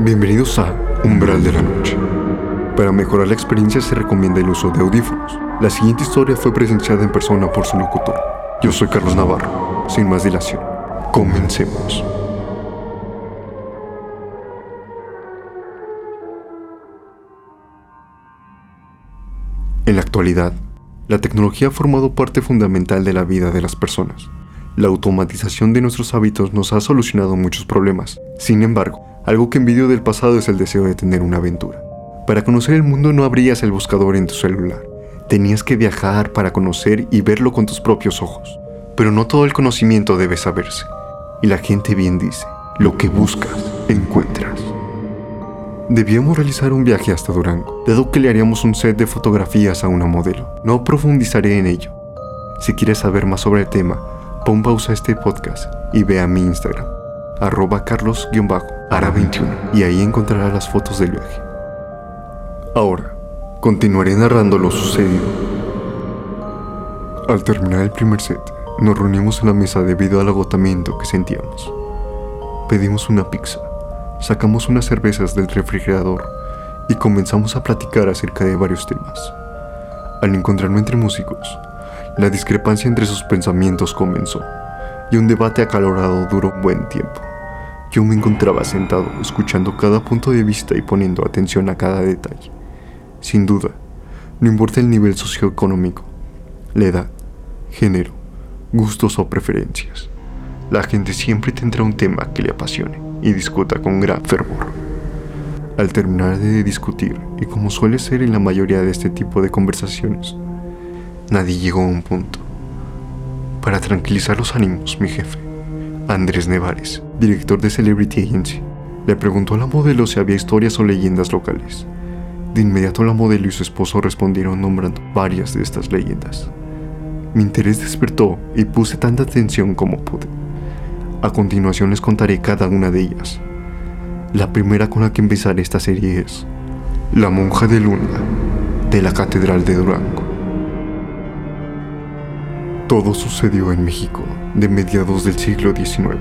Bienvenidos a Umbral de la Noche. Para mejorar la experiencia se recomienda el uso de audífonos. La siguiente historia fue presenciada en persona por su locutor. Yo soy Carlos Navarro. Sin más dilación, comencemos. En la actualidad, la tecnología ha formado parte fundamental de la vida de las personas. La automatización de nuestros hábitos nos ha solucionado muchos problemas. Sin embargo, algo que envidio del pasado es el deseo de tener una aventura. Para conocer el mundo no abrías el buscador en tu celular. Tenías que viajar para conocer y verlo con tus propios ojos. Pero no todo el conocimiento debe saberse. Y la gente bien dice, lo que buscas, encuentras. Debíamos realizar un viaje hasta Durango, dado que le haríamos un set de fotografías a una modelo. No profundizaré en ello. Si quieres saber más sobre el tema, pon pausa a este podcast y ve a mi Instagram, arroba carlos-ara21 y ahí encontrarás las fotos del viaje. Ahora, continuaré narrando lo sucedido. Al terminar el primer set, nos reunimos en la mesa debido al agotamiento que sentíamos. Pedimos una pizza, sacamos unas cervezas del refrigerador y comenzamos a platicar acerca de varios temas. Al encontrarme entre músicos, la discrepancia entre sus pensamientos comenzó y un debate acalorado duró un buen tiempo. Yo me encontraba sentado escuchando cada punto de vista y poniendo atención a cada detalle. Sin duda, no importa el nivel socioeconómico, la edad, género, gustos o preferencias, la gente siempre tendrá un tema que le apasione y discuta con gran fervor. Al terminar de discutir, y como suele ser en la mayoría de este tipo de conversaciones, nadie llegó a un punto para tranquilizar los ánimos, mi jefe, Andrés Nevares, director de Celebrity Agency, le preguntó a la modelo si había historias o leyendas locales. De inmediato la modelo y su esposo respondieron nombrando varias de estas leyendas. Mi interés despertó y puse tanta atención como pude. A continuación les contaré cada una de ellas. La primera con la que empezaré esta serie es La monja de Luna de la Catedral de Durango. Todo sucedió en México de mediados del siglo XIX.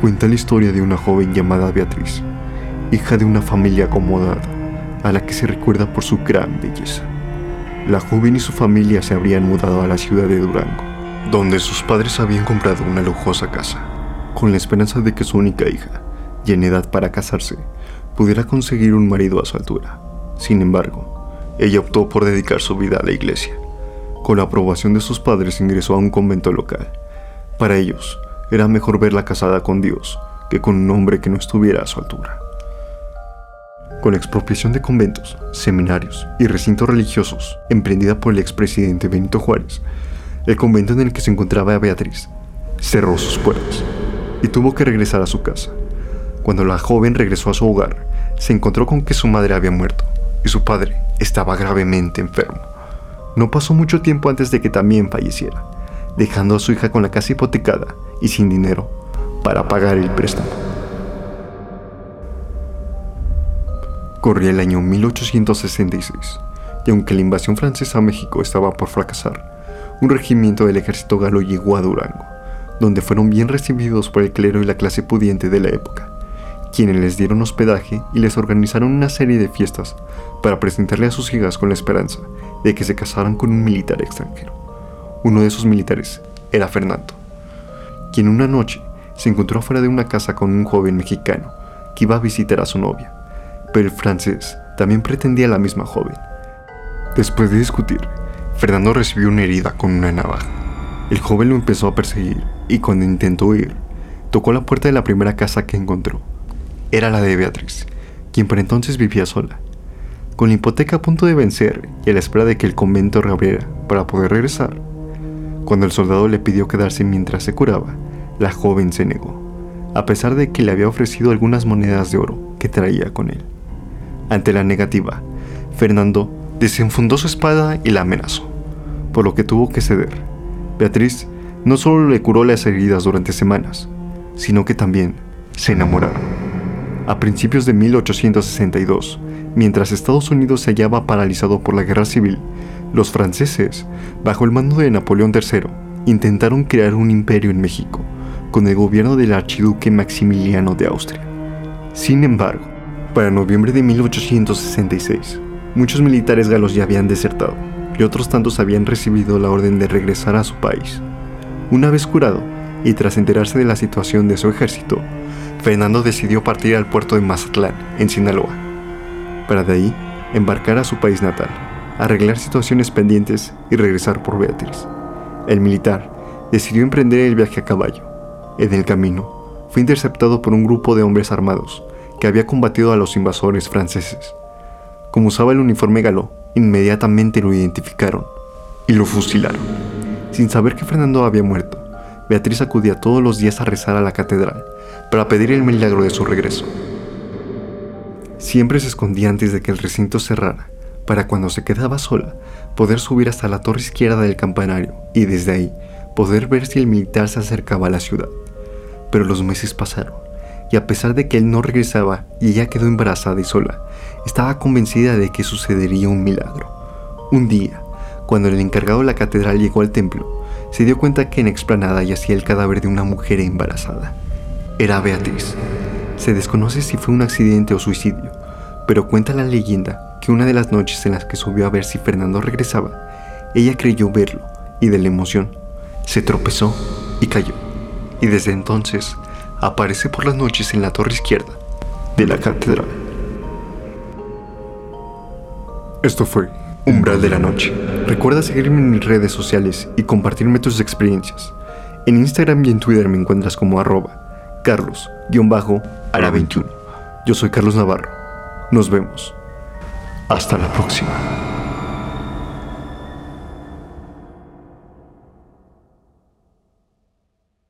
Cuenta la historia de una joven llamada Beatriz, hija de una familia acomodada, a la que se recuerda por su gran belleza. La joven y su familia se habrían mudado a la ciudad de Durango, donde sus padres habían comprado una lujosa casa, con la esperanza de que su única hija, y en edad para casarse, pudiera conseguir un marido a su altura. Sin embargo, ella optó por dedicar su vida a la iglesia con la aprobación de sus padres ingresó a un convento local. Para ellos, era mejor verla casada con Dios que con un hombre que no estuviera a su altura. Con la expropiación de conventos, seminarios y recintos religiosos emprendida por el expresidente Benito Juárez, el convento en el que se encontraba Beatriz cerró sus puertas y tuvo que regresar a su casa. Cuando la joven regresó a su hogar, se encontró con que su madre había muerto y su padre estaba gravemente enfermo. No pasó mucho tiempo antes de que también falleciera, dejando a su hija con la casa hipotecada y sin dinero para pagar el préstamo. Corría el año 1866, y aunque la invasión francesa a México estaba por fracasar, un regimiento del ejército galo llegó a Durango, donde fueron bien recibidos por el clero y la clase pudiente de la época, quienes les dieron hospedaje y les organizaron una serie de fiestas para presentarle a sus hijas con la esperanza de que se casaran con un militar extranjero. Uno de esos militares era Fernando, quien una noche se encontró fuera de una casa con un joven mexicano que iba a visitar a su novia, pero el francés también pretendía la misma joven. Después de discutir, Fernando recibió una herida con una navaja. El joven lo empezó a perseguir y cuando intentó huir, tocó la puerta de la primera casa que encontró. Era la de Beatriz, quien por entonces vivía sola. Con la hipoteca a punto de vencer y a la espera de que el convento reabriera para poder regresar, cuando el soldado le pidió quedarse mientras se curaba, la joven se negó, a pesar de que le había ofrecido algunas monedas de oro que traía con él. Ante la negativa, Fernando desenfundó su espada y la amenazó, por lo que tuvo que ceder. Beatriz no solo le curó las heridas durante semanas, sino que también se enamoraron. A principios de 1862, Mientras Estados Unidos se hallaba paralizado por la guerra civil, los franceses, bajo el mando de Napoleón III, intentaron crear un imperio en México, con el gobierno del archiduque Maximiliano de Austria. Sin embargo, para noviembre de 1866, muchos militares galos ya habían desertado y otros tantos habían recibido la orden de regresar a su país. Una vez curado y tras enterarse de la situación de su ejército, Fernando decidió partir al puerto de Mazatlán, en Sinaloa, para de ahí embarcar a su país natal, arreglar situaciones pendientes y regresar por Beatriz. El militar decidió emprender el viaje a caballo. En el camino, fue interceptado por un grupo de hombres armados que había combatido a los invasores franceses. Como usaba el uniforme galo, inmediatamente lo identificaron y lo fusilaron. Sin saber que Fernando había muerto, Beatriz acudía todos los días a rezar a la catedral para pedir el milagro de su regreso. Siempre se escondía antes de que el recinto cerrara, para cuando se quedaba sola, poder subir hasta la torre izquierda del campanario y desde ahí poder ver si el militar se acercaba a la ciudad. Pero los meses pasaron y a pesar de que él no regresaba y ella quedó embarazada y sola, estaba convencida de que sucedería un milagro. Un día, cuando el encargado de la catedral llegó al templo, se dio cuenta que en explanada yacía el cadáver de una mujer embarazada. Era Beatriz. Se desconoce si fue un accidente o suicidio, pero cuenta la leyenda que una de las noches en las que subió a ver si Fernando regresaba, ella creyó verlo y de la emoción se tropezó y cayó. Y desde entonces aparece por las noches en la torre izquierda de la catedral. Esto fue Umbral de la Noche. Recuerda seguirme en mis redes sociales y compartirme tus experiencias. En Instagram y en Twitter me encuentras como arroba carlos-ara21. Yo soy Carlos Navarro. Nos vemos. Hasta la próxima.